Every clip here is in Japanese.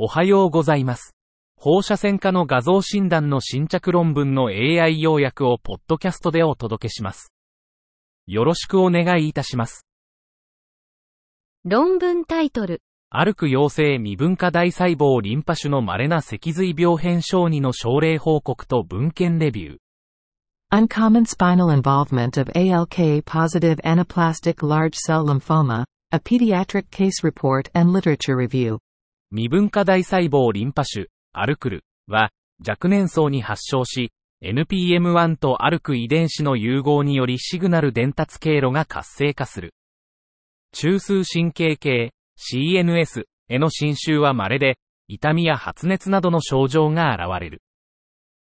おはようございます。放射線科の画像診断の新着論文の AI 要約をポッドキャストでお届けします。よろしくお願いいたします。論文タイトル、歩く陽性未分化大細胞リンパ種の稀な脊髄病変小児の症例報告と文献レビュー。Uncommon spinal involvement of ALK positive anaplastic large cell lymphoma, a pediatric case report and literature review. 未分化大細胞リンパ種、アルクルは、若年層に発症し、NPM1 とアルク遺伝子の融合によりシグナル伝達経路が活性化する。中枢神経系、CNS への侵襲は稀で、痛みや発熱などの症状が現れる。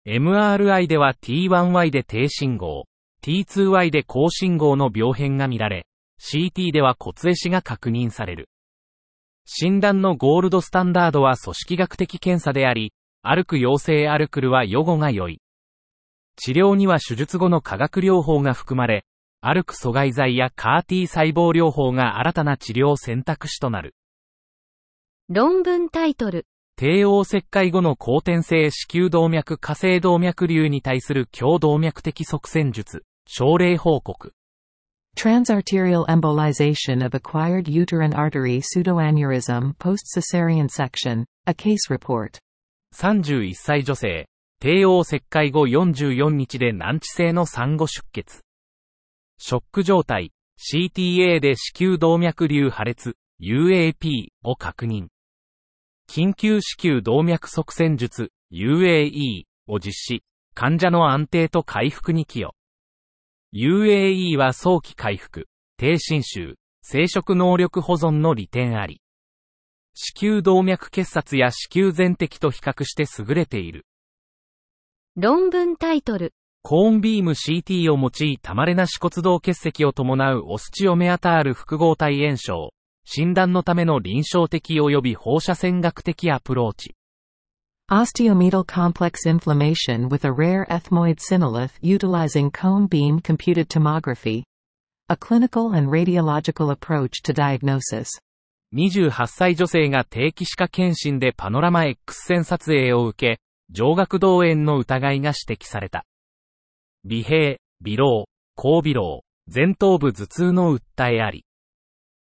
MRI では T1Y で低信号、T2Y で高信号の病変が見られ、CT では骨壊死が確認される。診断のゴールドスタンダードは組織学的検査であり、歩く陽性アルクルは予後が良い。治療には手術後の化学療法が含まれ、歩く阻害剤や CAR-T 細胞療法が新たな治療選択肢となる。論文タイトル、帝王切開後の後天性子宮動脈下性動脈瘤に対する強動脈的側線術、症例報告。Transarterial embolization of acquired uterine artery pseudoaneurysm post-cesarean section, a case report. 31歳女性、帝王切開後44日で難治性の産後出血。ショック状態、CTA で子宮動脈瘤破裂、UAP を確認。緊急子宮動脈側線術、UAE を実施、患者の安定と回復に寄与。UAE は早期回復、低侵襲、生殖能力保存の利点あり。子宮動脈結紮や子宮全摘と比較して優れている。論文タイトル、コーンビーム CT を用いた稀な死骨動結石を伴うオスチオメアタール複合体炎症。診断のための臨床的及び放射線学的アプローチ。Osteometal complex inflammation with a rare ethmoid synolith utilizing cone beam computed tomography. A clinical and radiological approach to diagnosis. 28歳女性が定期歯科検診でパノラマ X 線撮影を受け、上顎動炎の疑いが指摘された。微閉、微老、高微老、前頭部頭痛の訴えあり。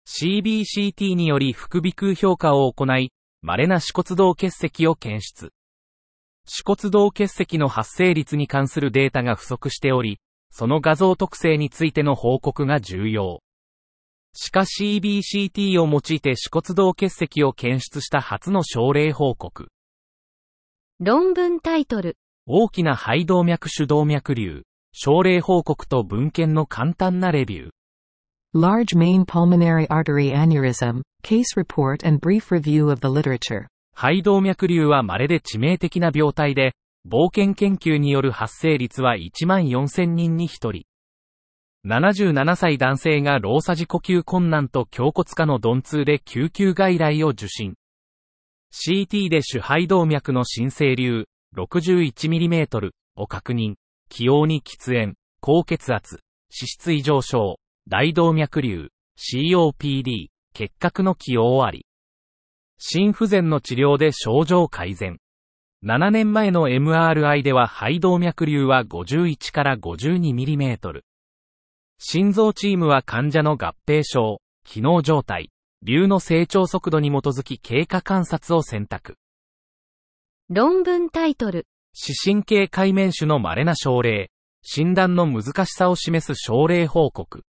CBCT により副鼻腔評価を行い、稀な歯骨動結石を検出。歯骨動結石の発生率に関するデータが不足しており、その画像特性についての報告が重要。しか CBCT を用いて歯骨動結石を検出した初の症例報告。論文タイトル、大きな肺動脈主動脈瘤、症例報告と文献の簡単なレビュー。Large main pulmonary artery aneurysm, case report and brief review of the literature. 肺動脈瘤は稀で致命的な病態で、冒険研究による発生率は1万4000人に1人。77歳男性が老作時呼吸困難と胸骨下の鈍痛で救急外来を受診。CT で主肺動脈の新生流 61mm を確認。気応に喫煙、高血圧、脂質異常症、大動脈瘤、COPD、結核の起用あり。心不全の治療で症状改善。7年前の MRI では肺動脈瘤は51から 52mm。心臓チームは患者の合併症、機能状態、瘤の成長速度に基づき経過観察を選択。論文タイトル、視神経界面種の稀な症例、診断の難しさを示す症例報告。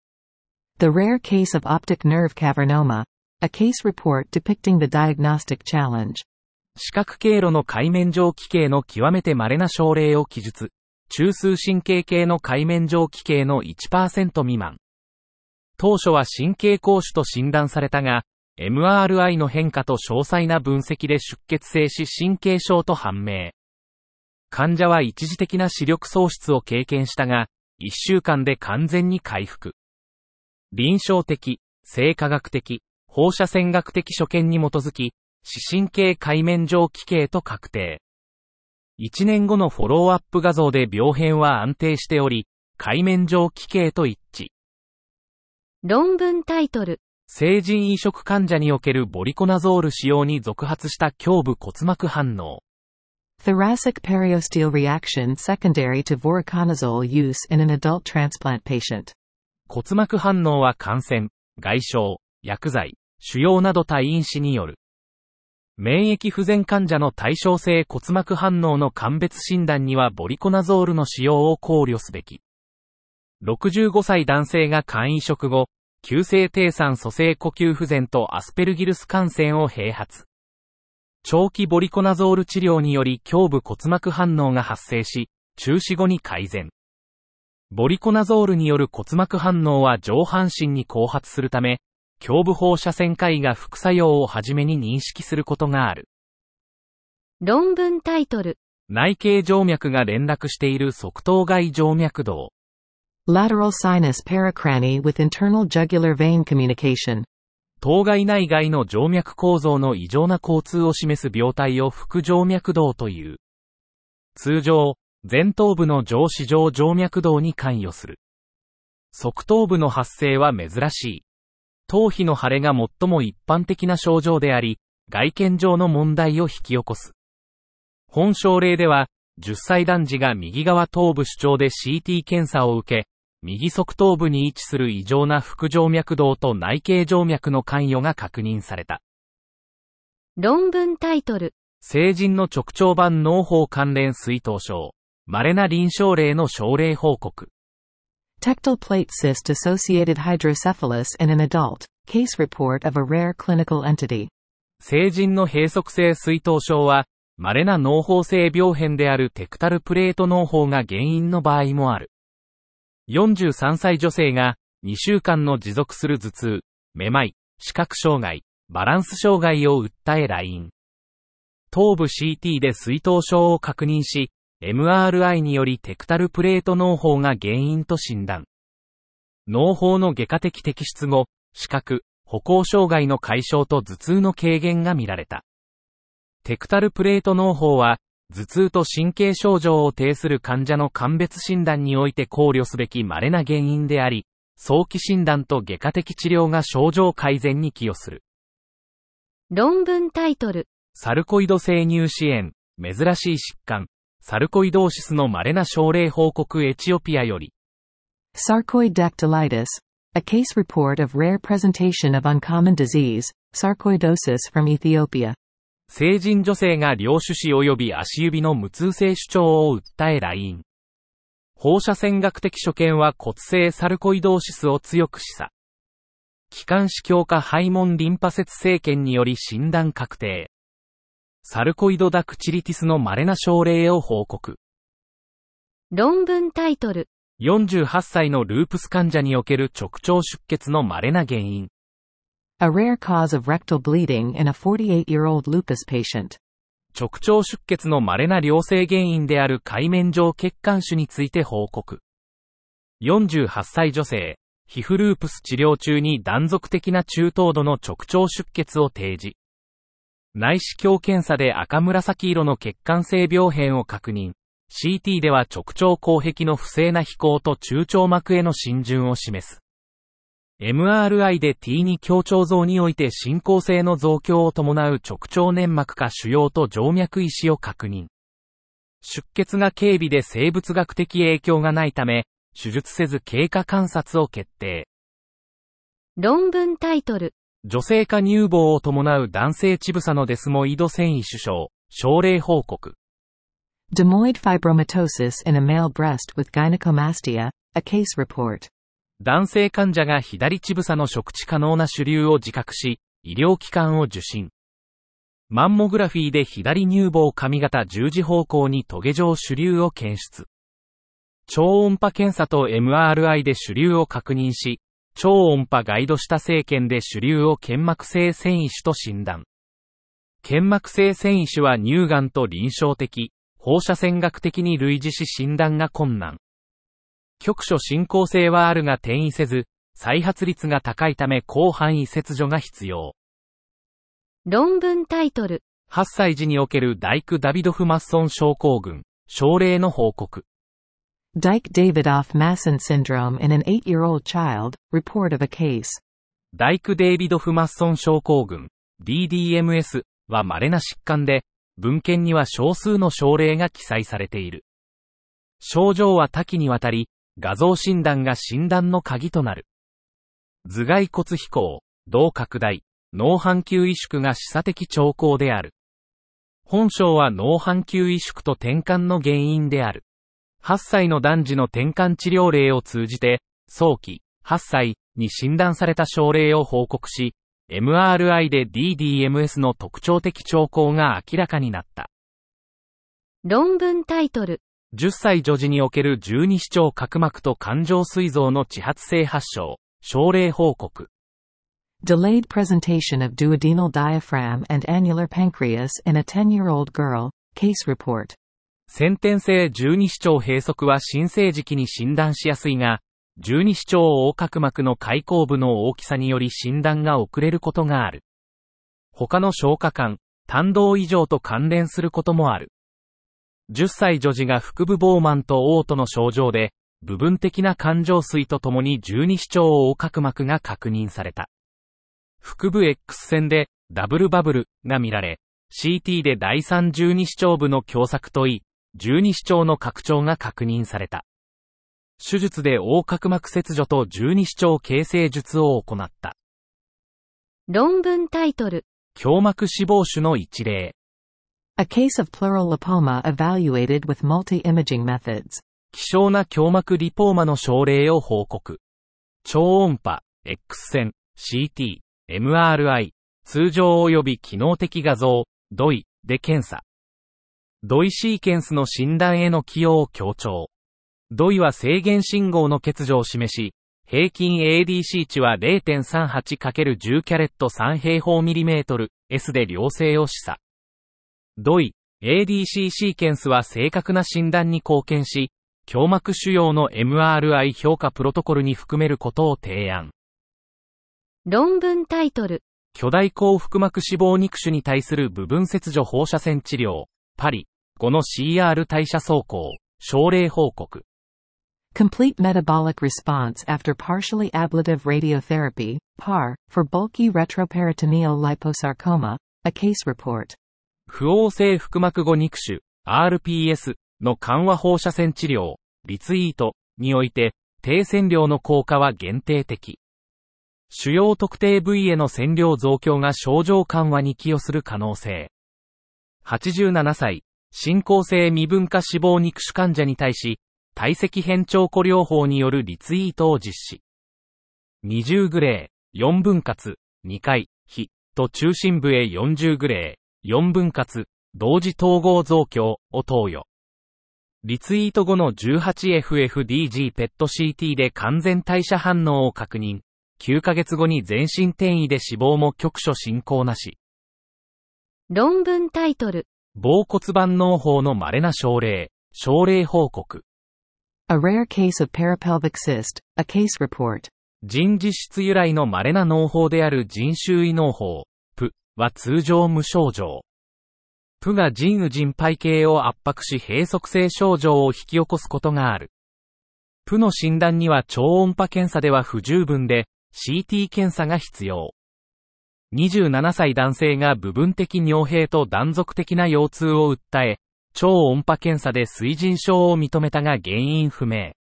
The rare case of optic nerve cavernoma, a case report depicting the diagnostic challenge. 視覚経路の界面上奇形の極めて稀な症例を記述。中枢神経系の界面上奇形の1%未満。当初は神経膠腫と診断されたが、MRI の変化と詳細な分析で出血性視神経症と判明。患者は一時的な視力喪失を経験したが、1週間で完全に回復。臨床的、生化学的、放射線学的所見に基づき、視神経界面上奇形と確定。1年後のフォローアップ画像で病変は安定しており、界面上奇形と一致。論文タイトル、成人移植患者におけるボリコナゾール使用に続発した胸部骨膜反応。Thoracic periosteal reaction secondary to voriconazole use in an adult transplant patient. 骨膜反応は感染、外傷、薬剤、腫瘍など多因子による。免疫不全患者の対象性骨膜反応の鑑別診断にはボリコナゾールの使用を考慮すべき。65歳男性が肝移植後、急性低酸素性呼吸不全とアスペルギルス感染を併発。長期ボリコナゾール治療により胸部骨膜反応が発生し、中止後に改善。ボリコナゾールによる骨膜反応は上半身に後発するため、胸部放射線科医が副作用をはじめに認識することがある。論文タイトル。内径静脈が連絡している側頭外静脈動。Lateral sinus paracrani with internal jugular vein communication. 頭外内外の静脈構造の異常な交通を示す病態を副静脈動という。通常、前頭部の上視上静脈動に関与する。側頭部の発生は珍しい。頭皮の腫れが最も一般的な症状であり、外見上の問題を引き起こす。本症例では、10歳男児が右側頭部主張で CT 検査を受け、右側頭部に位置する異常な副静脈動と内径静脈の関与が確認された。論文タイトル。成人の直腸板脳胞関連水頭症。稀な臨床例の症例報告。Tectal plate cyst associated hydrocephalus in an adult. Case report of a rare clinical entity. 成人の閉塞性水頭症は、稀な脳胞性病変であるテクタルプレート脳胞が原因の場合もある。43歳女性が2週間の持続する頭痛、めまい、視覚障害、バランス障害を訴え来院。頭部 CT で水頭症を確認し、MRI によりテクタルプレート脳胞が原因と診断。脳胞の外科的摘出後、視覚、歩行障害の解消と頭痛の軽減が見られた。テクタルプレート脳胞は、頭痛と神経症状を呈する患者の鑑別診断において考慮すべき稀な原因であり、早期診断と外科的治療が症状改善に寄与する。論文タイトル。サルコイド性乳歯炎、珍しい疾患、サルコイドーシスの稀な症例報告エチオピアより、Sarcoid dactylitis. A case report of rare presentation of uncommon disease, sarcoidosis from Ethiopia. 成人女性が両手指及び足指の無痛性主張を訴え来院。放射線学的所見は骨性サルコイドーシスを強く示唆。気管支強化肺門リンパ節生検により診断確定。サルコイドダクチリティスの稀な症例を報告。論文タイトル。48歳のループス患者における直腸出血の稀な原因。A rare cause of rectal bleeding in a 48-year-old lupus patient. 直腸出血の稀な良性原因である海面上血管種について報告。48歳女性、皮膚ループス治療中に断続的な中等度の直腸出血を提示。内視鏡検査で赤紫色の血管性病変を確認。CT では直腸口壁の不正な飛行と中腸膜への浸潤を示す。MRI で T2 強腸像において進行性の増強を伴う直腸粘膜下腫瘍と静脈石を確認。出血が軽微で生物学的影響がないため、手術せず経過観察を決定。論文タイトル。女性化乳房を伴う男性チブサのデスモイド繊維首相、症例報告。Demoid fibromatosis in a male breast with gynecomastia. A case report. 男性患者が左チブサの触知可能な主流を自覚し、医療機関を受診。マンモグラフィーで左乳房上型十字方向にトゲ状主流を検出。超音波検査と MRI で主流を確認し、超音波ガイドした生検で主流を腱膜性繊維腫と診断。腱膜性繊維腫は乳がんと臨床的、放射線学的に類似し診断が困難。局所進行性はあるが転移せず、再発率が高いため広範囲切除が必要。論文タイトル。8歳児におけるダイク・ダビドフ・マッソン症候群、症例の報告。Dyke Davidoff Masson syndrome in an 8-year-old child. Report of a case. ダイク・デイビド・フマッソン症候群、DDMS は稀な疾患で、文献には少数の症例が記載されている。症状は多岐にわたり、画像診断が診断の鍵となる。頭蓋骨飛行、動拡大、脳半球萎縮が示唆的兆候である。本症は脳半球萎縮と転換の原因である。8歳の男児の転換治療例を通じて、早期、8歳に診断された症例を報告し、MRI で DDMS の特徴的兆候が明らかになった。論文タイトル。10歳女児における十二指腸角膜と感情膵臓の地発性発症、症例報告。Delayed presentation of duodenal diaphragm and annular pancreas in a 10-year-old girl, case report. 先天性十二指腸閉塞は新生時期に診断しやすいが、十二指腸横隔膜の開口部の大きさにより診断が遅れることがある。他の消化管、胆道異常と関連することもある。10歳女児が腹部膨満と嘔吐の症状で、部分的な感情水とともに十二指腸横隔膜が確認された。腹部 X 線でダブルバブルが見られ、CT で第三十二指腸部の狭窄といい、十二指腸の拡張が確認された。手術で横隔膜切除と十二指腸形成術を行った。論文タイトル。胸膜脂肪腫の一例。A case of pleural lipoma evaluated with multi-imaging methods. 希少な胸膜リポーマの症例を報告。超音波、X 線、CT、MRI、通常及び機能的画像、ドイで検査。ドイシーケンスの診断への起用を強調。ドイは制限信号の欠如を示し、平均 ADC 値は 0.38×10 キャレット3平方ミリメートル S で良性を示唆。ドイ、ADC シーケンスは正確な診断に貢献し、胸膜腫瘍の MRI 評価プロトコルに含めることを提案。論文タイトル。巨大高腹膜脂肪肉腫に対する部分切除放射線治療、パリ、5の CR 代謝走行、症例報告。Complete metabolic response after partially ablative radiotherapy, PAR, for bulky retroperitoneal liposarcoma, a case report. 不応性腹膜後肉腫、RPS の緩和放射線治療、リツイートにおいて、低線量の効果は限定的。主要特定部位への線量増強が症状緩和に寄与する可能性。87歳、進行性未分化脂肪肉腫患者に対し、体積変調古療法によるリツイートを実施。20グレー、4分割、2回、非、と中心部へ40グレー、4分割、同時統合増強を投与。リツイート後の 18FFDG ペット CT で完全代謝反応を確認。9ヶ月後に全身転移で死亡も局所進行なし。論文タイトル。膀骨盤脳胞の稀な症例、症例報告。A rare case of parapelvic cyst, a case report. 人自質由来の稀な脳胞である人周囲脳胞、プは通常無症状。プが人右人肺系を圧迫し閉塞性症状を引き起こすことがある。プの診断には超音波検査では不十分で、CT 検査が必要。27歳男性が部分的尿閉と断続的な腰痛を訴え、超音波検査で水腎症を認めたが原因不明。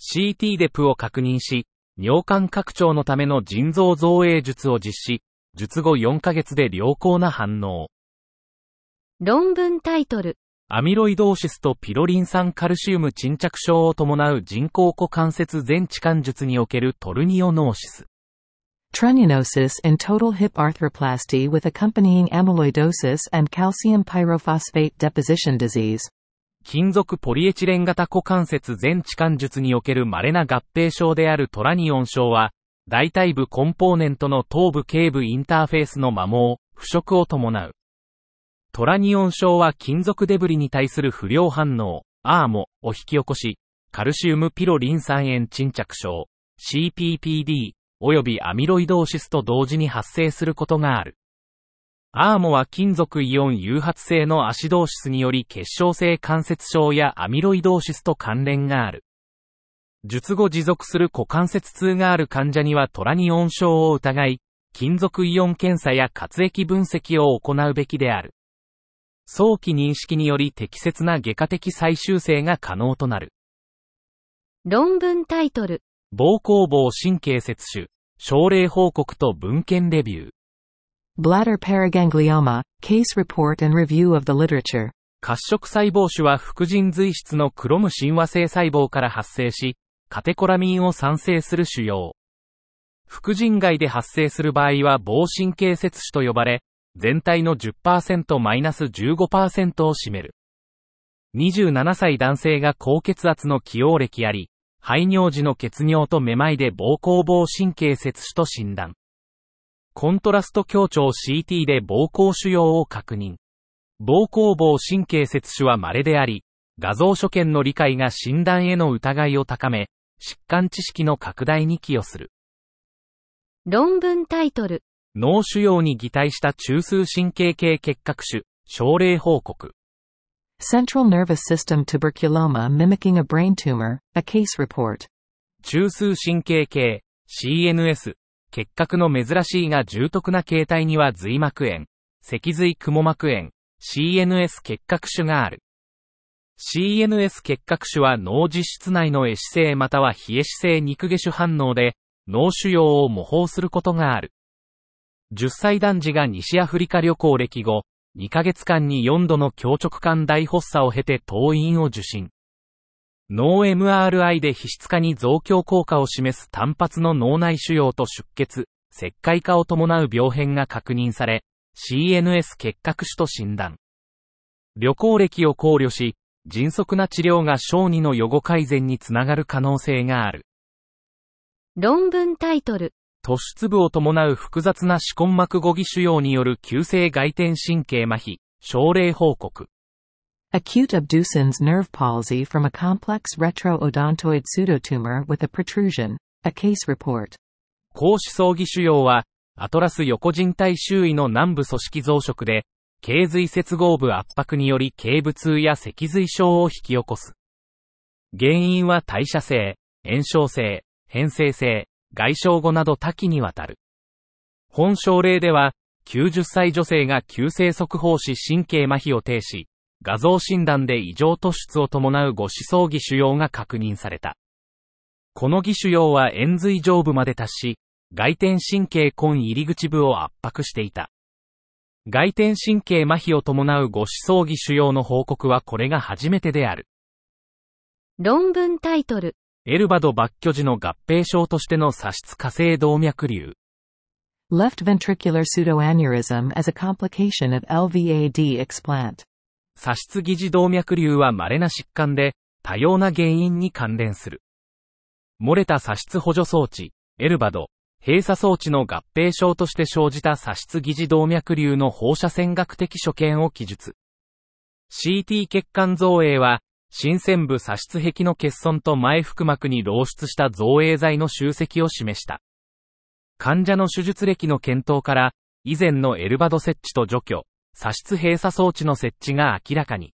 CT でプを確認し、尿管拡張のための腎臓造影術を実施、術後4ヶ月で良好な反応。論文タイトル。アミロイドーシスとピロリン酸カルシウム沈着症を伴う人工股関節全置換術におけるトルニオノーシス。Trunionosis in total hip arthroplasty with accompanying amyloidosis and calcium pyrophosphate deposition disease. 金属ポリエチレン型股関節全置換術における稀な合併症であるトラニオン症は、大体部コンポーネントの頭部頸部インターフェースの摩耗、腐食を伴う。トラニオン症は金属デブリに対する不良反応、アーモを引き起こし、カルシウムピロリン酸塩沈着症、CPPD 及びアミロイドーシスと同時に発生することがある。アーモは金属イオン誘発性のアシドーシスにより結晶性関節症やアミロイドーシスと関連がある。術後持続する股関節痛がある患者にはトラニオン症を疑い、金属イオン検査や活液分析を行うべきである。早期認識により適切な外科的再修正が可能となる。論文タイトル。膀胱房神経節種、症例報告と文献レビュー。Bladder paraganglioma, case report and review of the literature. 褐色細胞種は副腎髄質のクロム親和性細胞から発生し、カテコラミンを産生する腫瘍。副腎外で発生する場合は膀神経節種と呼ばれ、全体の 10%-15% を占める。27歳男性が高血圧の起用歴あり、排尿時の血尿とめまいで膀胱膀神経節種と診断。コントラスト強調 CT で膀胱腫瘍を確認。膀胱膀神経節種は稀であり、画像所見の理解が診断への疑いを高め、疾患知識の拡大に寄与する。論文タイトル。脳腫瘍に擬態した中枢神経系結核種、症例報告。Central nervous system tuberculoma mimicking a brain tumor, a case report. 中枢神経系、CNS、結核の珍しいが重篤な形態には髄膜炎、脊髄雲膜炎、CNS 結核種がある。CNS 結核種は脳実質内の壊死性または冷え死性肉下種反応で脳腫瘍を模倣することがある。10歳男児が西アフリカ旅行歴後、2ヶ月間に4度の強直管大発作を経て当院を受診。脳 MRI で皮質化に増強効果を示す単発の脳内腫瘍と出血、石灰化を伴う病変が確認され、CNS 結核種と診断。旅行歴を考慮し、迅速な治療が小児の予後改善につながる可能性がある。論文タイトル。突出部を伴う複雑な歯根膜語義腫瘍による急性外転神経麻痺、症例報告。Acute abducens nerve palsy from a complex retroodontoid pseudotumor with a protrusion, a case report. 高歯槽義腫瘍は、アトラス横人体周囲の南部組織増殖で、頸髄接合部圧迫により頸部痛や脊髄症を引き起こす。原因は代謝性、炎症性、変性性、外傷後など多岐にわたる。本症例では、90歳女性が急性速報し神経麻痺を呈し、画像診断で異常突出を伴うご思想義腫瘍が確認された。この義腫瘍は円髄上部まで達し、外転神経根入り口部を圧迫していた。外転神経麻痺を伴うご思想義腫瘍の報告はこれが初めてである。論文タイトル。エルバド抜去時の合併症としての左室火星動脈瘤。Left ventricular pseudoaneurysm as a complication of LVAD explant. 左室疑似動脈瘤は稀な疾患で、多様な原因に関連する。漏れた左室補助装置、エルバド、閉鎖装置の合併症として生じた左室疑似動脈瘤の放射線学的所見を記述。CT 血管造影は、新鮮部左室壁の欠損と前腹膜に漏出した造影剤の集積を示した。患者の手術歴の検討から、以前のエルバド設置と除去、左室閉鎖装置の設置が明らかに。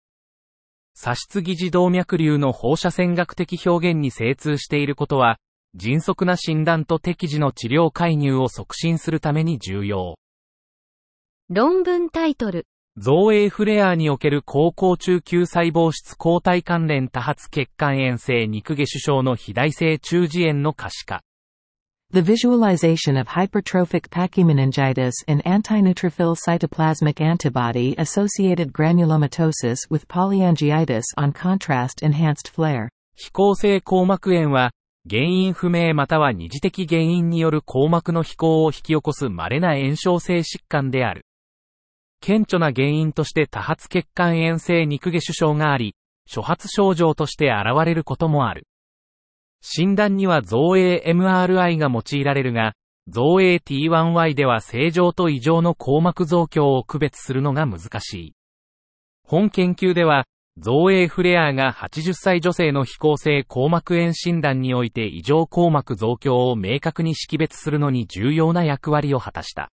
左室疑似動脈瘤の放射線学的表現に精通していることは、迅速な診断と適時の治療介入を促進するために重要。論文タイトル。造影フレアにおける高校中級細胞質抗体関連多発血管炎性肉下腫症の肥大性中耳炎の可視化。The visualization of hypertrophic pachymeningitis in antineutrophil cytoplasmic antibody associated granulomatosis with polyangiitis on contrast enhanced flare. 非行性硬膜炎は、原因不明または二次的原因による硬膜の飛行を引き起こす稀な炎症性疾患である。顕著な原因として多発血管炎性肉下腫症があり、初発症状として現れることもある。診断には造影 MRI が用いられるが、造影 T1Y では正常と異常の硬膜増強を区別するのが難しい。本研究では、造影フレアが80歳女性の非行性硬膜炎診断において異常硬膜増強を明確に識別するのに重要な役割を果たした。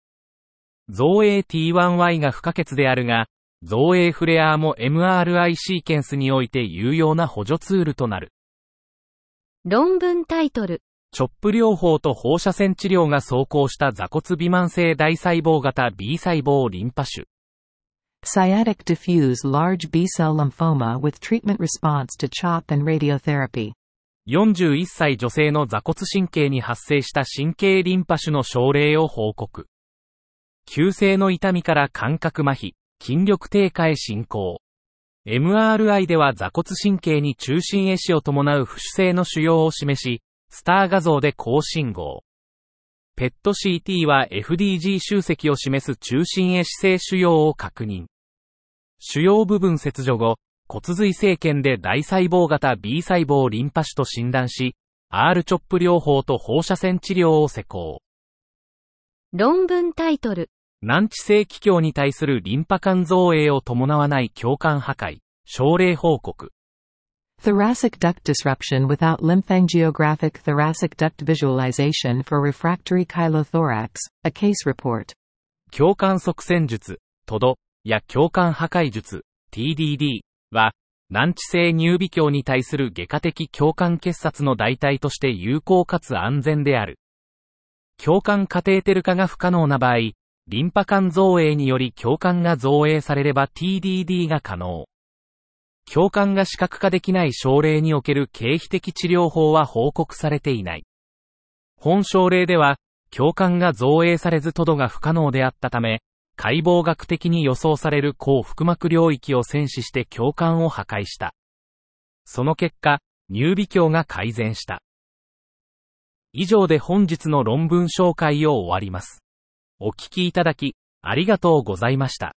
造影 T1Y が不可欠であるが、造影フレアも MRI シーケンスにおいて有用な補助ツールとなる。論文タイトル。チョップ療法と放射線治療が走行した座骨微慢性大細胞型 B 細胞リンパ腫。Sciatic diffuse large B-cell lymphoma with treatment response to CHOP and radiotherapy. 41歳女性の座骨神経に発生した神経リンパ腫の症例を報告。急性の痛みから感覚麻痺、筋力低下へ進行。MRI では座骨神経に中心壊死を伴う不主性の腫瘍を示し、スター画像で高信号。ペット CT は FDG 集積を示す中心壊死性腫瘍を確認。腫瘍部分切除後、骨髄生検で大細胞型 B 細胞リンパ腫と診断し、R チョップ療法と放射線治療を施行。論文タイトル。難治性気胸に対するリンパ管造影を伴わない共感破壊、症例報告。Thoracic duct disruption without lymphangiographic thoracic duct visualization for refractory chylothorax, a case report. 共感側線術、トド、や共感破壊術、TDD は、難治性乳微鏡に対する外科的共感結殺の代替として有効かつ安全である。共感カテーテル化が不可能な場合、リンパ管造影により共感が造影されれば TDD が可能。共感が視覚化できない症例における経費的治療法は報告されていない。本症例では、共感が造影されずトドが不可能であったため、解剖学的に予想される高腹膜領域を戦死して共感を破壊した。その結果、乳微鏡が改善した。以上で本日の論文紹介を終わります。お聞きいただき、ありがとうございました。